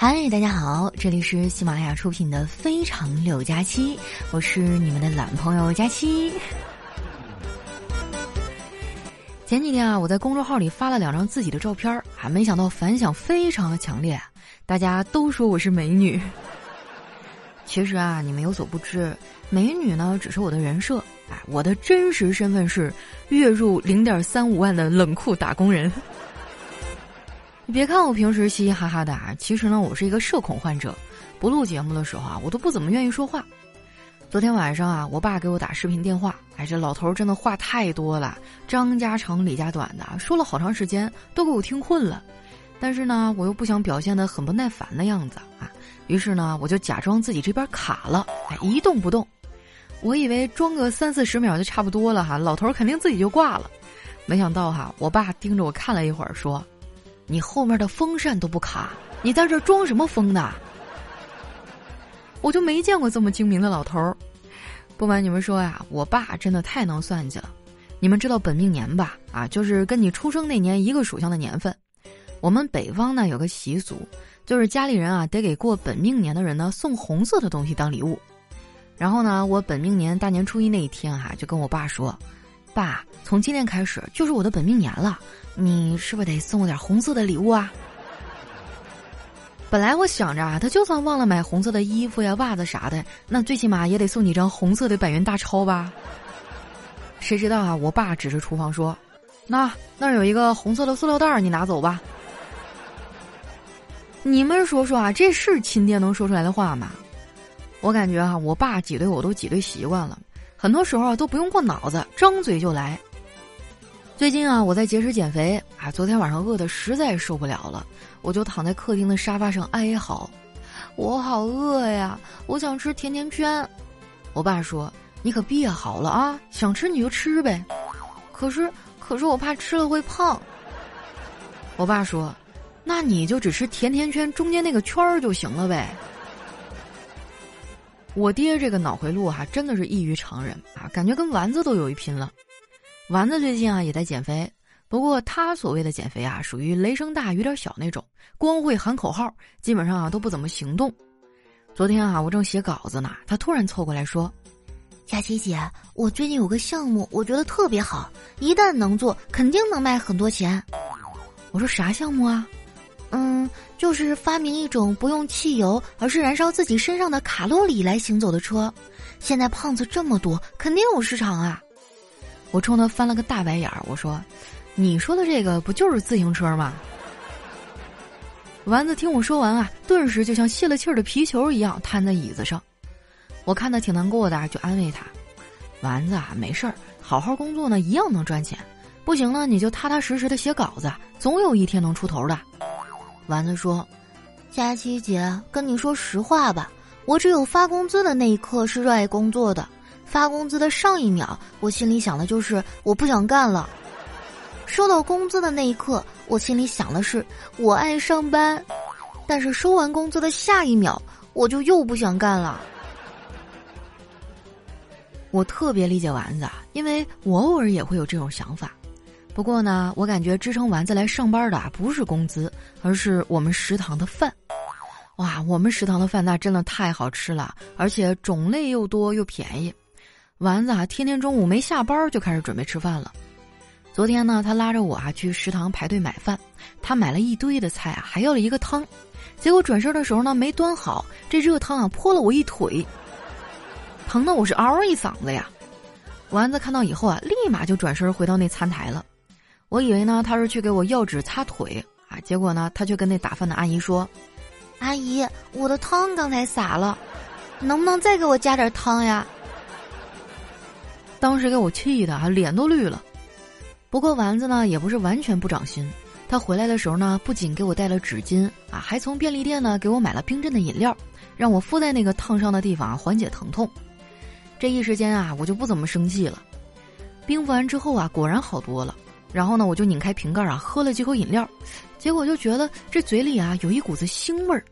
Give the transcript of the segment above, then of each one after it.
嗨，大家好，这里是喜马拉雅出品的《非常六加七》，我是你们的懒朋友佳期。前几天啊，我在公众号里发了两张自己的照片儿，还没想到反响非常的强烈，大家都说我是美女。其实啊，你们有所不知，美女呢只是我的人设，哎，我的真实身份是月入零点三五万的冷酷打工人。你别看我平时嘻嘻哈哈的啊，其实呢，我是一个社恐患者。不录节目的时候啊，我都不怎么愿意说话。昨天晚上啊，我爸给我打视频电话，哎，这老头真的话太多了，张家长李家短的，说了好长时间，都给我听困了。但是呢，我又不想表现的很不耐烦的样子啊，于是呢，我就假装自己这边卡了，哎，一动不动。我以为装个三四十秒就差不多了哈，老头肯定自己就挂了。没想到哈，我爸盯着我看了一会儿，说。你后面的风扇都不卡，你在这装什么风呢？我就没见过这么精明的老头儿。不瞒你们说呀，我爸真的太能算计了。你们知道本命年吧？啊，就是跟你出生那年一个属相的年份。我们北方呢有个习俗，就是家里人啊得给过本命年的人呢送红色的东西当礼物。然后呢，我本命年大年初一那一天哈，就跟我爸说。爸，从今天开始就是我的本命年了，你是不是得送我点红色的礼物啊？本来我想着啊，他就算忘了买红色的衣服呀、袜子啥的，那最起码也得送你张红色的百元大钞吧。谁知道啊，我爸指着厨房说：“那那儿有一个红色的塑料袋，你拿走吧。”你们说说啊，这是亲爹能说出来的话吗？我感觉啊，我爸挤兑我都挤兑习惯了。很多时候都不用过脑子，张嘴就来。最近啊，我在节食减肥啊，昨天晚上饿的实在受不了了，我就躺在客厅的沙发上哀嚎：“我好饿呀，我想吃甜甜圈。”我爸说：“你可别好了啊，想吃你就吃呗。”可是，可是我怕吃了会胖。我爸说：“那你就只吃甜甜圈中间那个圈儿就行了呗。”我爹这个脑回路哈，真的是异于常人啊，感觉跟丸子都有一拼了。丸子最近啊也在减肥，不过他所谓的减肥啊，属于雷声大雨点小那种，光会喊口号，基本上啊都不怎么行动。昨天啊，我正写稿子呢，他突然凑过来说：“佳琪姐，我最近有个项目，我觉得特别好，一旦能做，肯定能卖很多钱。”我说：“啥项目啊？”嗯，就是发明一种不用汽油，而是燃烧自己身上的卡路里来行走的车。现在胖子这么多，肯定有市场啊！我冲他翻了个大白眼儿，我说：“你说的这个不就是自行车吗？”丸子听我说完啊，顿时就像泄了气儿的皮球一样瘫在椅子上。我看他挺难过的，就安慰他：“丸子啊，没事儿，好好工作呢，一样能赚钱。不行呢，你就踏踏实实的写稿子，总有一天能出头的。”丸子说：“佳琪姐，跟你说实话吧，我只有发工资的那一刻是热爱工作的。发工资的上一秒，我心里想的就是我不想干了；收到工资的那一刻，我心里想的是我爱上班。但是收完工资的下一秒，我就又不想干了。我特别理解丸子，因为我偶尔也会有这种想法。”不过呢，我感觉支撑丸子来上班的不是工资，而是我们食堂的饭。哇，我们食堂的饭那真的太好吃了，而且种类又多又便宜。丸子啊，天天中午没下班就开始准备吃饭了。昨天呢，他拉着我啊去食堂排队买饭，他买了一堆的菜啊，还要了一个汤。结果转身的时候呢，没端好，这热汤啊泼了我一腿，疼的我是嗷一嗓子呀。丸子看到以后啊，立马就转身回到那餐台了。我以为呢，他是去给我要纸擦腿啊，结果呢，他却跟那打饭的阿姨说：“阿姨，我的汤刚才洒了，能不能再给我加点汤呀？”当时给我气的啊，脸都绿了。不过丸子呢，也不是完全不长心，他回来的时候呢，不仅给我带了纸巾啊，还从便利店呢给我买了冰镇的饮料，让我敷在那个烫伤的地方缓解疼痛。这一时间啊，我就不怎么生气了。冰敷完之后啊，果然好多了。然后呢，我就拧开瓶盖啊，喝了几口饮料，结果就觉得这嘴里啊有一股子腥味儿。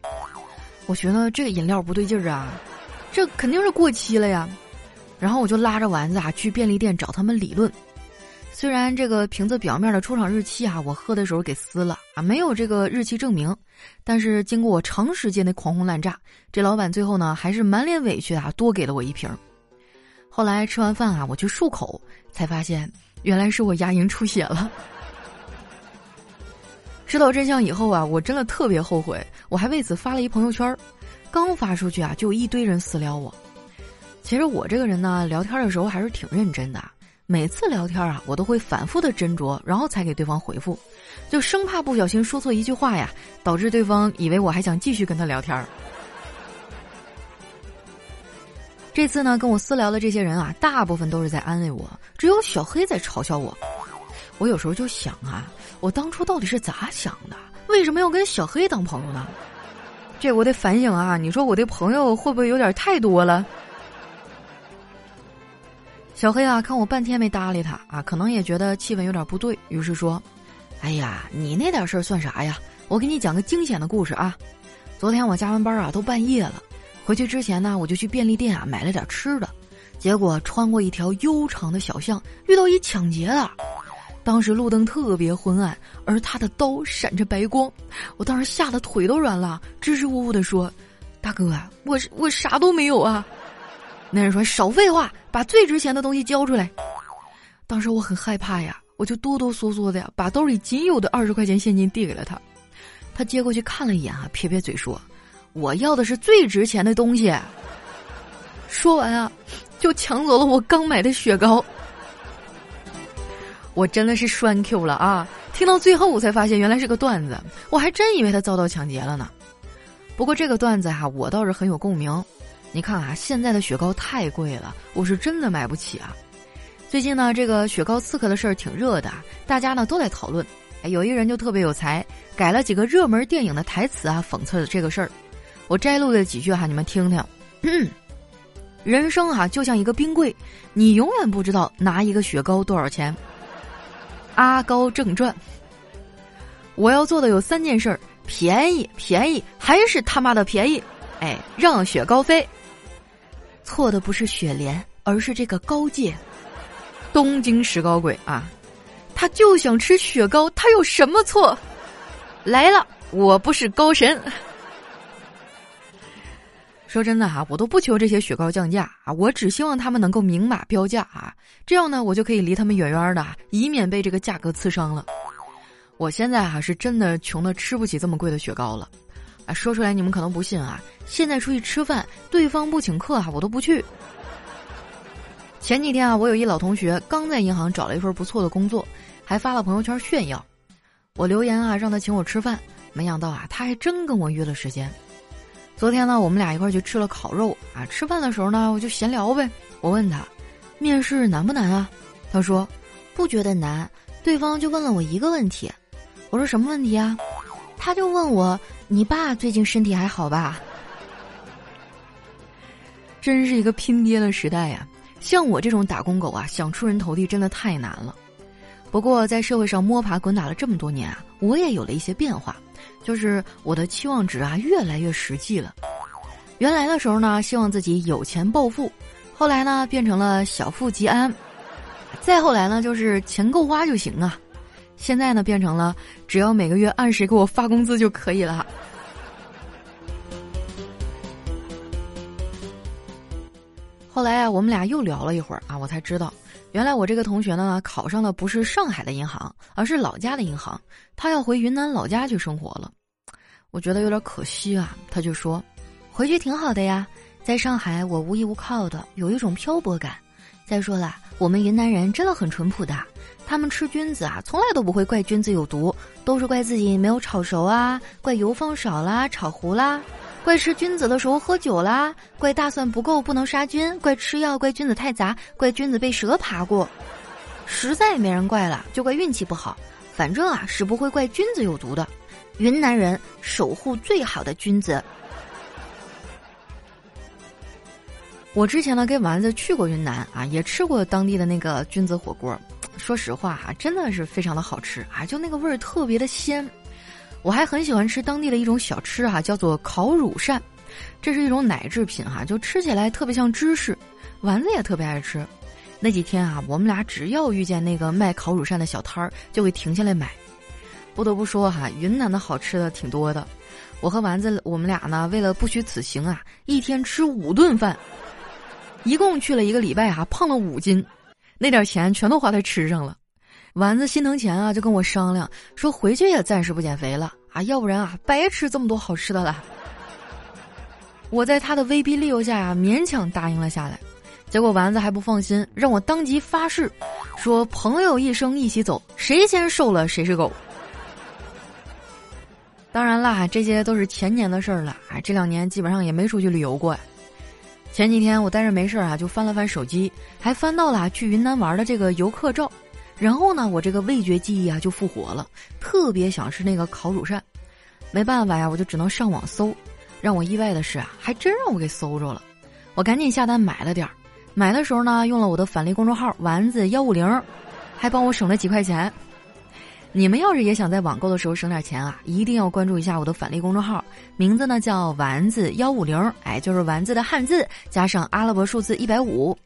我觉得这个饮料不对劲儿啊，这肯定是过期了呀。然后我就拉着丸子啊去便利店找他们理论。虽然这个瓶子表面的出厂日期啊，我喝的时候给撕了啊，没有这个日期证明，但是经过我长时间的狂轰滥炸，这老板最后呢还是满脸委屈啊，多给了我一瓶。后来吃完饭啊，我去漱口，才发现原来是我牙龈出血了。知道真相以后啊，我真的特别后悔，我还为此发了一朋友圈儿，刚发出去啊，就有一堆人私聊我。其实我这个人呢，聊天的时候还是挺认真的。每次聊天啊，我都会反复的斟酌，然后才给对方回复，就生怕不小心说错一句话呀，导致对方以为我还想继续跟他聊天。这次呢，跟我私聊的这些人啊，大部分都是在安慰我，只有小黑在嘲笑我。我有时候就想啊，我当初到底是咋想的？为什么要跟小黑当朋友呢？这我得反省啊！你说我的朋友会不会有点太多了？小黑啊，看我半天没搭理他啊，可能也觉得气氛有点不对，于是说：“哎呀，你那点事儿算啥呀？我给你讲个惊险的故事啊！昨天我加完班啊，都半夜了，回去之前呢，我就去便利店啊买了点吃的，结果穿过一条悠长的小巷，遇到一抢劫的。当时路灯特别昏暗，而他的刀闪着白光，我当时吓得腿都软了，支支吾吾的说：‘大哥，我我啥都没有啊！’那人说：‘少废话。’把最值钱的东西交出来！当时我很害怕呀，我就哆哆嗦嗦的呀，把兜里仅有的二十块钱现金递给了他。他接过去看了一眼啊，撇撇嘴说：“我要的是最值钱的东西。”说完啊，就抢走了我刚买的雪糕。我真的是栓 Q 了啊！听到最后我才发现原来是个段子，我还真以为他遭到抢劫了呢。不过这个段子哈，我倒是很有共鸣。你看啊，现在的雪糕太贵了，我是真的买不起啊。最近呢，这个雪糕刺客的事儿挺热的，大家呢都在讨论。哎，有一人就特别有才，改了几个热门电影的台词啊，讽刺了这个事儿。我摘录了几句哈，你们听听。人生啊，就像一个冰柜，你永远不知道拿一个雪糕多少钱。阿高正传。我要做的有三件事：便宜，便宜，还是他妈的便宜！哎，让雪糕飞。错的不是雪莲，而是这个高界，东京石膏鬼啊！他就想吃雪糕，他有什么错？来了，我不是高神。说真的哈，我都不求这些雪糕降价啊，我只希望他们能够明码标价啊，这样呢，我就可以离他们远远的，以免被这个价格刺伤了。我现在哈是真的穷的吃不起这么贵的雪糕了。啊，说出来你们可能不信啊！现在出去吃饭，对方不请客啊，我都不去。前几天啊，我有一老同学刚在银行找了一份不错的工作，还发了朋友圈炫耀。我留言啊，让他请我吃饭，没想到啊，他还真跟我约了时间。昨天呢，我们俩一块去吃了烤肉啊。吃饭的时候呢，我就闲聊呗。我问他，面试难不难啊？他说，不觉得难。对方就问了我一个问题，我说什么问题啊？他就问我。你爸最近身体还好吧？真是一个拼爹的时代呀！像我这种打工狗啊，想出人头地真的太难了。不过在社会上摸爬滚打了这么多年啊，我也有了一些变化，就是我的期望值啊越来越实际了。原来的时候呢，希望自己有钱暴富，后来呢变成了小富即安，再后来呢就是钱够花就行啊。现在呢，变成了只要每个月按时给我发工资就可以了。后来啊，我们俩又聊了一会儿啊，我才知道，原来我这个同学呢，考上的不是上海的银行，而是老家的银行，他要回云南老家去生活了。我觉得有点可惜啊，他就说，回去挺好的呀，在上海我无依无靠的，有一种漂泊感。再说了，我们云南人真的很淳朴的。他们吃菌子啊，从来都不会怪菌子有毒，都是怪自己没有炒熟啊，怪油放少啦，炒糊啦，怪吃菌子的时候喝酒啦，怪大蒜不够不能杀菌，怪吃药，怪菌子太杂，怪菌子被蛇爬过，实在没人怪了，就怪运气不好。反正啊，是不会怪菌子有毒的。云南人守护最好的菌子。我之前呢跟丸子去过云南啊，也吃过当地的那个菌子火锅。说实话哈，真的是非常的好吃啊！就那个味儿特别的鲜。我还很喜欢吃当地的一种小吃哈，叫做烤乳扇，这是一种奶制品哈，就吃起来特别像芝士。丸子也特别爱吃，那几天啊，我们俩只要遇见那个卖烤乳扇的小摊儿，就会停下来买。不得不说哈，云南的好吃的挺多的。我和丸子，我们俩呢，为了不虚此行啊，一天吃五顿饭，一共去了一个礼拜啊，胖了五斤，那点钱全都花在吃上了。丸子心疼钱啊，就跟我商量说，回去也暂时不减肥了啊，要不然啊，白吃这么多好吃的了。我在他的威逼利诱下呀，勉强答应了下来。结果丸子还不放心，让我当即发誓，说朋友一生一起走，谁先瘦了谁是狗。当然啦，这些都是前年的事儿了啊！这两年基本上也没出去旅游过。前几天我待着没事儿啊，就翻了翻手机，还翻到了去云南玩的这个游客照。然后呢，我这个味觉记忆啊就复活了，特别想吃那个烤乳扇。没办法呀，我就只能上网搜。让我意外的是啊，还真让我给搜着了。我赶紧下单买了点儿。买的时候呢，用了我的返利公众号“丸子幺五零”，还帮我省了几块钱。你们要是也想在网购的时候省点钱啊，一定要关注一下我的返利公众号，名字呢叫丸子幺五零，哎，就是丸子的汉字加上阿拉伯数字一百五。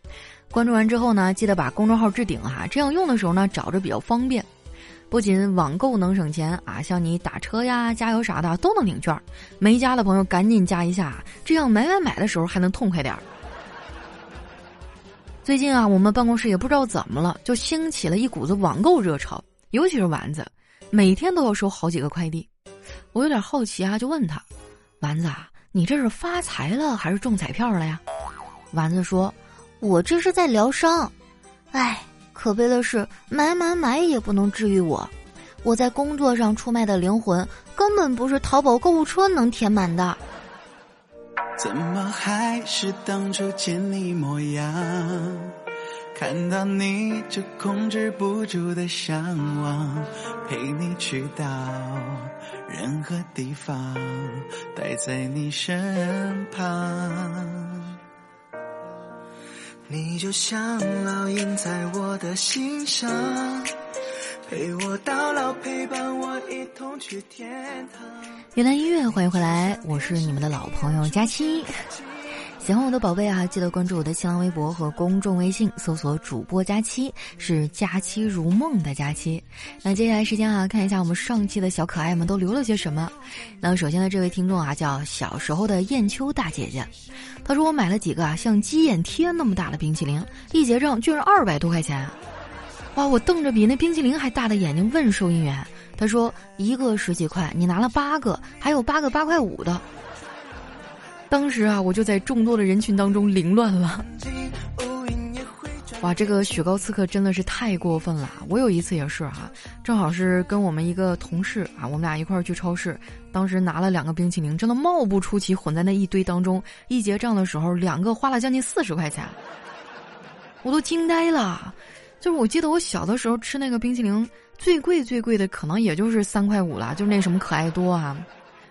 关注完之后呢，记得把公众号置顶哈，这样用的时候呢找着比较方便。不仅网购能省钱啊，像你打车呀、加油啥的都能领券。没加的朋友赶紧加一下，这样买买买的时候还能痛快点儿。最近啊，我们办公室也不知道怎么了，就兴起了一股子网购热潮。尤其是丸子，每天都要收好几个快递，我有点好奇啊，就问他：“丸子啊，你这是发财了还是中彩票了呀？”丸子说：“我这是在疗伤，唉，可悲的是买买买也不能治愈我，我在工作上出卖的灵魂根本不是淘宝购物车能填满的。”怎么还是当初见你模样？看到你就控制不住的向往，陪你去到任何地方，待在你身旁。你就像烙印在我的心上，陪我到老，陪伴我一同去天堂。原来音乐，欢迎回来，我是你们的老朋友佳期。喜欢我的宝贝啊，记得关注我的新浪微博和公众微信，搜索“主播佳期”，是“佳期如梦”的佳期。那接下来时间啊，看一下我们上期的小可爱们都留了些什么。那首先呢，这位听众啊，叫小时候的燕秋大姐姐，她说我买了几个啊，像鸡眼贴那么大的冰淇淋，一结账居然二百多块钱。哇！我瞪着比那冰淇淋还大的眼睛问收银员，他说一个十几块，你拿了八个，还有八个八块五的。当时啊，我就在众多的人群当中凌乱了。哇，这个雪糕刺客真的是太过分了！我有一次也是哈，正好是跟我们一个同事啊，我们俩一块儿去超市，当时拿了两个冰淇淋，真的貌不出奇，混在那一堆当中。一结账的时候，两个花了将近四十块钱，我都惊呆了。就是我记得我小的时候吃那个冰淇淋，最贵最贵的可能也就是三块五了，就是那什么可爱多啊。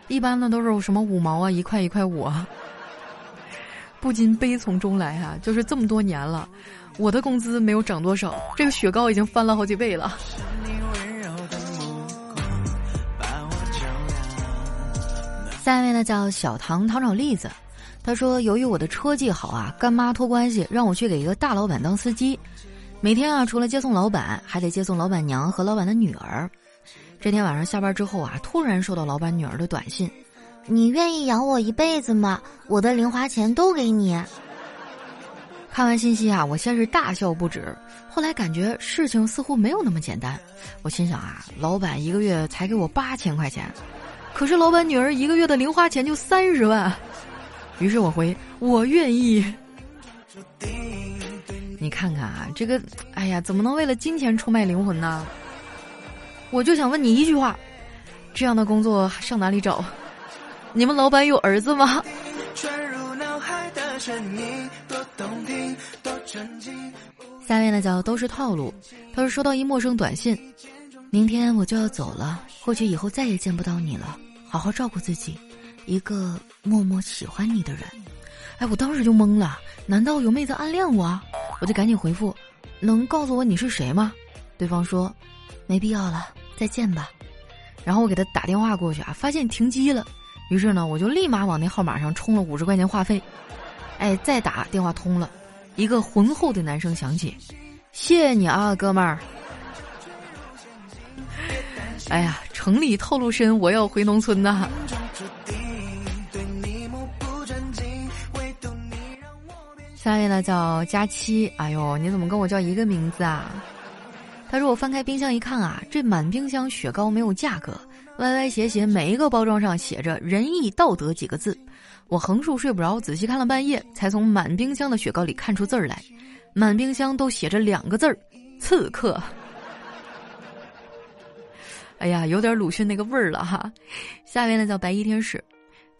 一般呢都是什么五毛啊，一块一块五啊，不禁悲从中来啊！就是这么多年了，我的工资没有涨多少，这个雪糕已经翻了好几倍了。下一位呢叫小唐糖炒栗子，他说由于我的车技好啊，干妈托关系让我去给一个大老板当司机，每天啊除了接送老板，还得接送老板娘和老板的女儿。这天晚上下班之后啊，突然收到老板女儿的短信：“你愿意养我一辈子吗？我的零花钱都给你。”看完信息啊，我先是大笑不止，后来感觉事情似乎没有那么简单。我心想啊，老板一个月才给我八千块钱，可是老板女儿一个月的零花钱就三十万。于是我回：“我愿意。”你看看啊，这个，哎呀，怎么能为了金钱出卖灵魂呢？我就想问你一句话：这样的工作上哪里找？你们老板有儿子吗？下面呢叫都是套路。他说收到一陌生短信：明天我就要走了，或许以后再也见不到你了。好好照顾自己，一个默默喜欢你的人。哎，我当时就懵了，难道有妹子暗恋我？我就赶紧回复：能告诉我你是谁吗？对方说：没必要了。再见吧，然后我给他打电话过去啊，发现停机了，于是呢，我就立马往那号码上充了五十块钱话费，哎，再打电话通了，一个浑厚的男声响起：“谢谢你啊，哥们儿。”哎呀，城里透露深，我要回农村呐。下一位呢叫佳期，哎呦，你怎么跟我叫一个名字啊？他说我翻开冰箱一看啊，这满冰箱雪糕没有价格，歪歪斜斜每一个包装上写着“仁义道德”几个字。我横竖睡不着，仔细看了半夜，才从满冰箱的雪糕里看出字儿来。满冰箱都写着两个字儿：刺客。哎呀，有点鲁迅那个味儿了哈。下面呢叫白衣天使，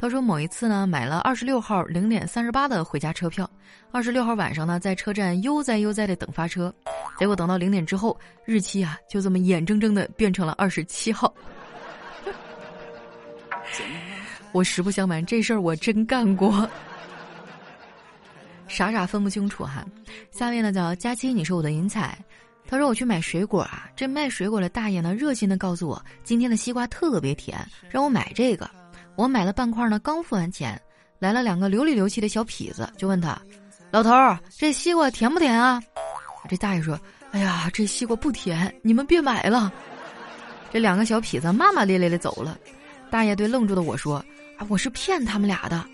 他说某一次呢买了二十六号零点三十八的回家车票，二十六号晚上呢在车站悠哉悠哉的等发车，结果等到零点之后，日期啊就这么眼睁睁的变成了二十七号。我实不相瞒，这事儿我真干过，傻傻分不清楚哈。下面呢叫佳期，你是我的银彩。他说：“我去买水果啊，这卖水果的大爷呢，热心的告诉我，今天的西瓜特别甜，让我买这个。我买了半块呢，刚付完钱，来了两个流里流气的小痞子，就问他：老头儿，这西瓜甜不甜啊？这大爷说：哎呀，这西瓜不甜，你们别买了。这两个小痞子骂骂咧咧的走了。大爷对愣住的我说：啊，我是骗他们俩的。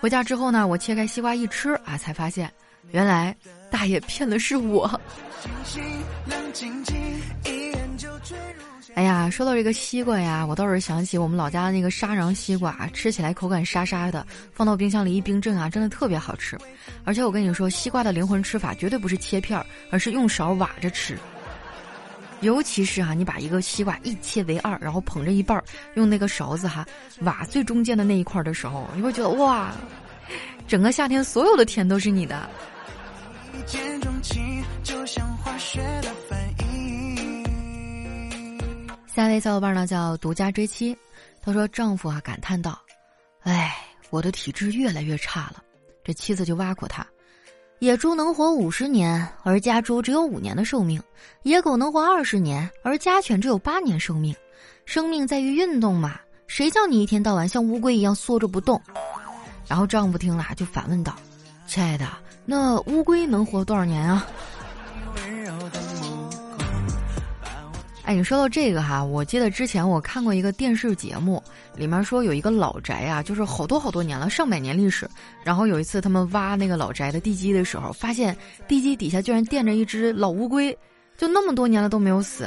回家之后呢，我切开西瓜一吃啊，才发现，原来大爷骗的是我。”哎呀，说到这个西瓜呀，我倒是想起我们老家的那个沙瓤西瓜，吃起来口感沙沙的，放到冰箱里一冰镇啊，真的特别好吃。而且我跟你说，西瓜的灵魂吃法绝对不是切片儿，而是用勺挖着吃。尤其是啊，你把一个西瓜一切为二，然后捧着一半儿，用那个勺子哈挖最中间的那一块的时候，你会觉得哇，整个夏天所有的甜都是你的。一见钟情就像化学的。下一位小伙伴呢叫独家追妻，她说丈夫啊感叹道：“哎，我的体质越来越差了。”这妻子就挖苦他：“野猪能活五十年，而家猪只有五年的寿命；野狗能活二十年，而家犬只有八年寿命。生命在于运动嘛，谁叫你一天到晚像乌龟一样缩着不动？”然后丈夫听了就反问道：“亲爱的。”那乌龟能活多少年啊？哎，你说到这个哈，我记得之前我看过一个电视节目，里面说有一个老宅啊，就是好多好多年了，上百年历史。然后有一次他们挖那个老宅的地基的时候，发现地基底下居然垫着一只老乌龟，就那么多年了都没有死。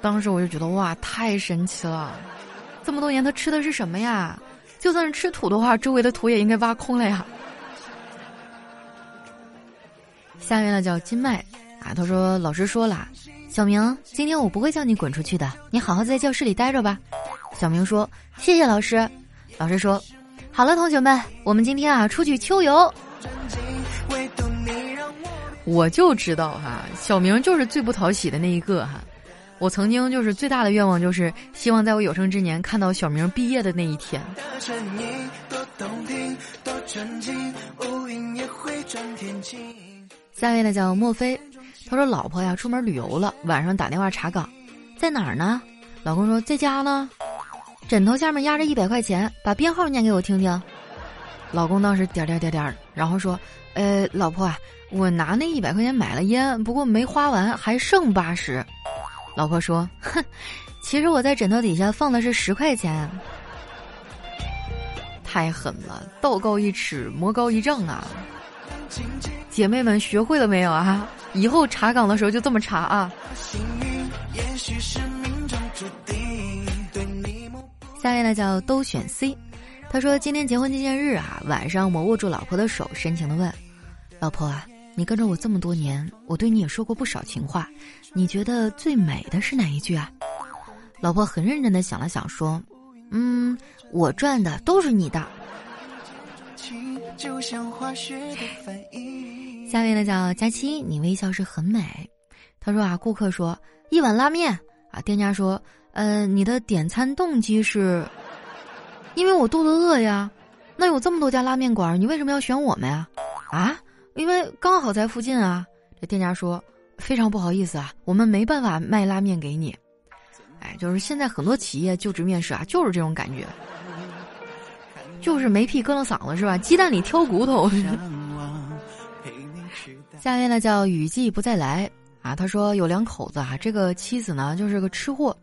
当时我就觉得哇，太神奇了！这么多年它吃的是什么呀？就算是吃土的话，周围的土也应该挖空了呀。下面呢叫金麦啊，他说老师说了，小明，今天我不会叫你滚出去的，你好好在教室里待着吧。小明说谢谢老师。老师说好了，同学们，我们今天啊出去秋游。我就知道哈，小明就是最不讨喜的那一个哈。我曾经就是最大的愿望就是希望在我有生之年看到小明毕业的那一天。下一位呢叫莫非，他说老婆呀出门旅游了，晚上打电话查岗，在哪儿呢？老公说在家呢，枕头下面压着一百块钱，把编号念给我听听。老公当时点点点点，然后说，呃，老婆啊，我拿那一百块钱买了烟，不过没花完，还剩八十。老婆说，哼，其实我在枕头底下放的是十块钱。太狠了，道高一尺，魔高一丈啊！姐妹们学会了没有啊？以后查岗的时候就这么查啊。下面呢叫都选 C，他说今天结婚纪念日啊，晚上我握住老婆的手，深情的问：“老婆啊，你跟着我这么多年，我对你也说过不少情话，你觉得最美的是哪一句啊？”老婆很认真的想了想说：“嗯，我赚的都是你的。”就像化学的反应。下面呢叫佳期，你微笑是很美。他说啊，顾客说一碗拉面啊，店家说，呃，你的点餐动机是，因为我肚子饿呀。那有这么多家拉面馆，你为什么要选我们呀？啊，因为刚好在附近啊。这店家说，非常不好意思啊，我们没办法卖拉面给你。哎，就是现在很多企业就职面试啊，就是这种感觉。就是没屁搁了嗓子是吧？鸡蛋里挑骨头。下面呢叫雨季不再来 啊，他说有两口子啊，这个妻子呢就是个吃货。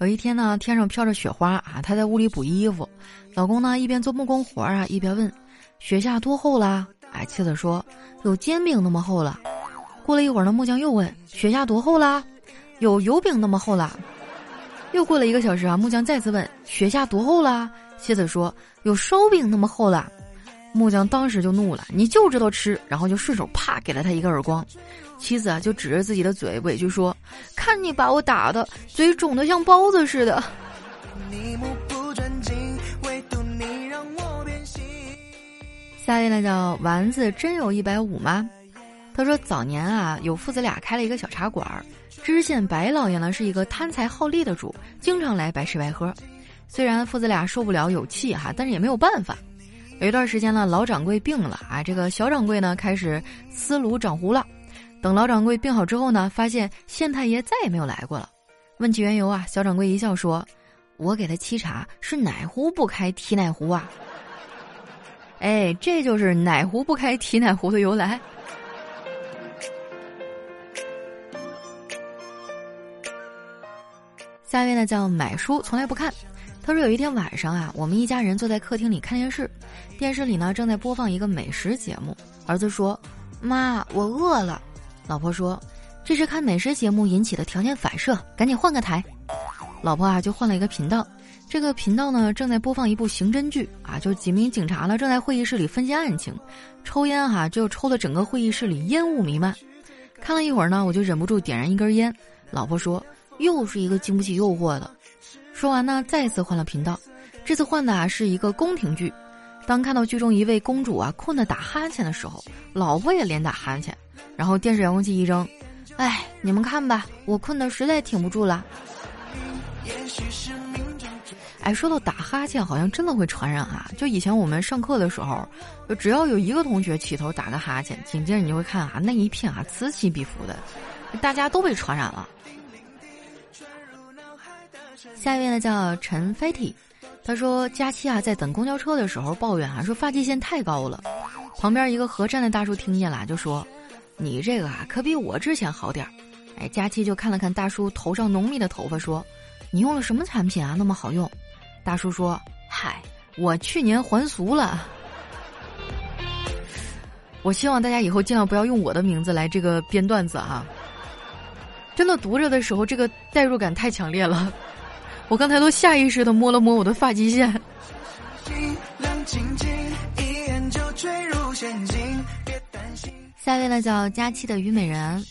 有一天呢，天上飘着雪花啊，他在屋里补衣服，老公呢一边做木工活啊，一边问：“雪下多厚啦？”哎，妻子说：“有煎饼那么厚了。”过了一会儿呢，木匠又问：“雪下多厚啦？”“有油饼那么厚啦。”又过了一个小时啊，木匠再次问：“雪下多厚啦？”妻子说：“有烧饼那么厚的。”木匠当时就怒了：“你就知道吃！”然后就顺手啪给了他一个耳光。妻子啊就指着自己的嘴委屈说：“看你把我打的嘴肿得像包子似的。”下一位呢叫丸子，真有一百五吗？他说早年啊有父子俩开了一个小茶馆，知县白老爷呢是一个贪财好利的主，经常来白吃白喝。虽然父子俩受不了有气哈，但是也没有办法。有一段时间呢，老掌柜病了啊，这个小掌柜呢开始思炉长壶了。等老掌柜病好之后呢，发现县太爷再也没有来过了。问起缘由啊，小掌柜一笑说：“我给他沏茶是哪壶不开提哪壶啊。”哎，这就是哪壶不开提哪壶的由来。下一位呢叫买书从来不看。他说：“有一天晚上啊，我们一家人坐在客厅里看电视，电视里呢正在播放一个美食节目。儿子说：‘妈，我饿了。’老婆说：‘这是看美食节目引起的条件反射，赶紧换个台。’老婆啊就换了一个频道，这个频道呢正在播放一部刑侦剧啊，就几名警察呢正在会议室里分析案情，抽烟哈就抽的整个会议室里烟雾弥漫。看了一会儿呢，我就忍不住点燃一根烟。老婆说：‘又是一个经不起诱惑的。’”说完呢，再次换了频道，这次换的啊是一个宫廷剧。当看到剧中一位公主啊困得打哈欠的时候，老婆也连打哈欠，然后电视遥控器一扔，哎，你们看吧，我困得实在挺不住了。哎，说到打哈欠，好像真的会传染啊！就以前我们上课的时候，就只要有一个同学起头打个哈欠，紧接着你就会看啊，那一片啊此起彼伏的，大家都被传染了。下一位呢叫陈飞体他说佳期啊在等公交车的时候抱怨啊说发际线太高了，旁边一个合站的大叔听见了就说，你这个啊可比我之前好点儿，哎佳期就看了看大叔头上浓密的头发说，你用了什么产品啊那么好用？大叔说，嗨，我去年还俗了。我希望大家以后尽量不要用我的名字来这个编段子哈，真的读着的时候这个代入感太强烈了。我刚才都下意识的摸了摸我的发际线。下一位呢叫佳期的虞美人，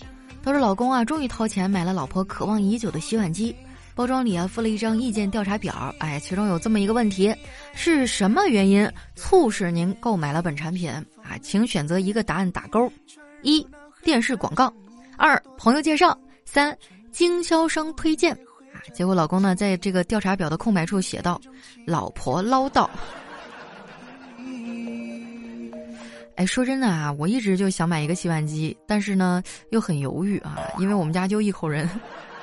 她说老公啊，终于掏钱买了老婆渴望已久的洗碗机，包装里啊附了一张意见调查表，哎，其中有这么一个问题：是什么原因促使您购买了本产品？啊，请选择一个答案打勾。一、电视广告；二、朋友介绍；三、经销商推荐。啊结果老公呢，在这个调查表的空白处写道：“老婆唠叨。”哎，说真的啊，我一直就想买一个洗碗机，但是呢，又很犹豫啊，因为我们家就一口人，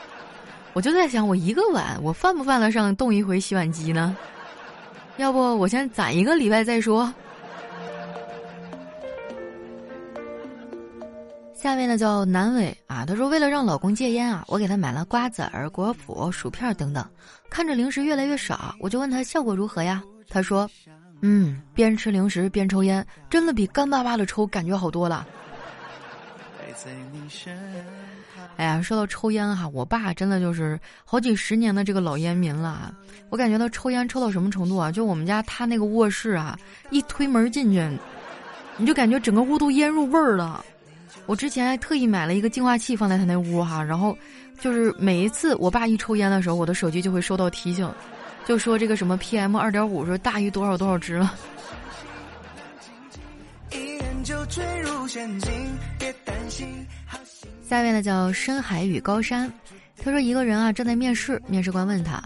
我就在想，我一个碗，我犯不犯得上动一回洗碗机呢？要不我先攒一个礼拜再说。下面呢叫南伟啊，他说为了让老公戒烟啊，我给他买了瓜子儿、果脯、薯片等等。看着零食越来越少，我就问他效果如何呀？他说：“嗯，边吃零食边抽烟，真的比干巴巴的抽感觉好多了。”哎呀，说到抽烟哈，我爸真的就是好几十年的这个老烟民了。我感觉他抽烟抽到什么程度啊？就我们家他那个卧室啊，一推门进去，你就感觉整个屋都烟入味儿了。我之前还特意买了一个净化器放在他那屋哈，然后，就是每一次我爸一抽烟的时候，我的手机就会收到提醒，就说这个什么 PM 二点五说大于多少多少值了。下面呢叫深海与高山，他说一个人啊正在面试，面试官问他，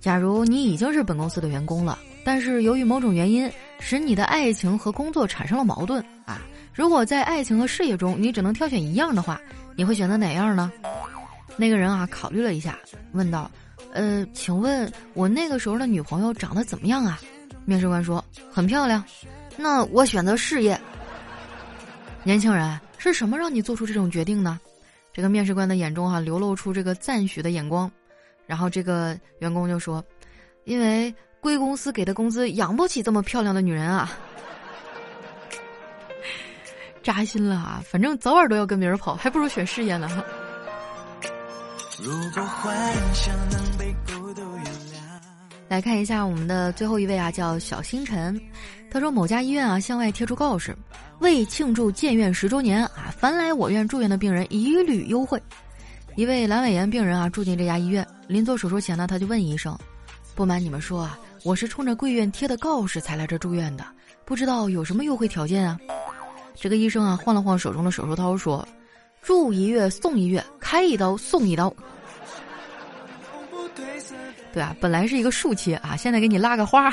假如你已经是本公司的员工了，但是由于某种原因使你的爱情和工作产生了矛盾啊。如果在爱情和事业中你只能挑选一样的话，你会选择哪样呢？那个人啊考虑了一下，问道：“呃，请问我那个时候的女朋友长得怎么样啊？”面试官说：“很漂亮。”那我选择事业。年轻人，是什么让你做出这种决定呢？这个面试官的眼中哈流露出这个赞许的眼光，然后这个员工就说：“因为贵公司给的工资养不起这么漂亮的女人啊。”扎心了啊！反正早晚都要跟别人跑，还不如选事业呢。来看一下我们的最后一位啊，叫小星辰。他说某家医院啊向外贴出告示，为庆祝建院十周年啊，凡来我院住院的病人一律优惠。一位阑尾炎病人啊住进这家医院，临做手术前呢，他就问医生：“不瞒你们说啊，我是冲着贵院贴的告示才来这住院的，不知道有什么优惠条件啊？”这个医生啊晃了晃手中的手术刀说：“住一月送一月，开一刀送一刀。”对啊，本来是一个竖切啊，现在给你拉个花。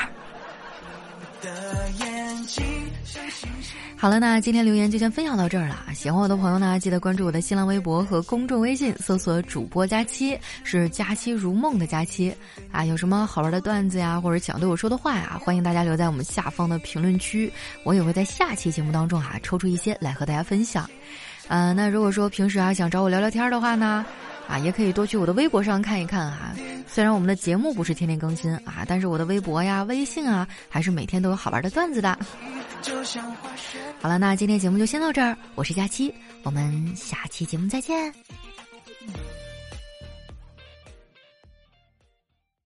好了，那今天留言就先分享到这儿了。喜欢我的朋友呢，记得关注我的新浪微博和公众微信，搜索“主播佳期”，是“佳期如梦”的佳期啊。有什么好玩的段子呀，或者想对我说的话呀，欢迎大家留在我们下方的评论区，我也会在下期节目当中哈抽出一些来和大家分享。呃，那如果说平时啊想找我聊聊天的话呢？啊，也可以多去我的微博上看一看哈。虽然我们的节目不是天天更新啊，但是我的微博呀、微信啊，还是每天都有好玩的段子的。好了，那今天节目就先到这儿，我是佳期，我们下期节目再见。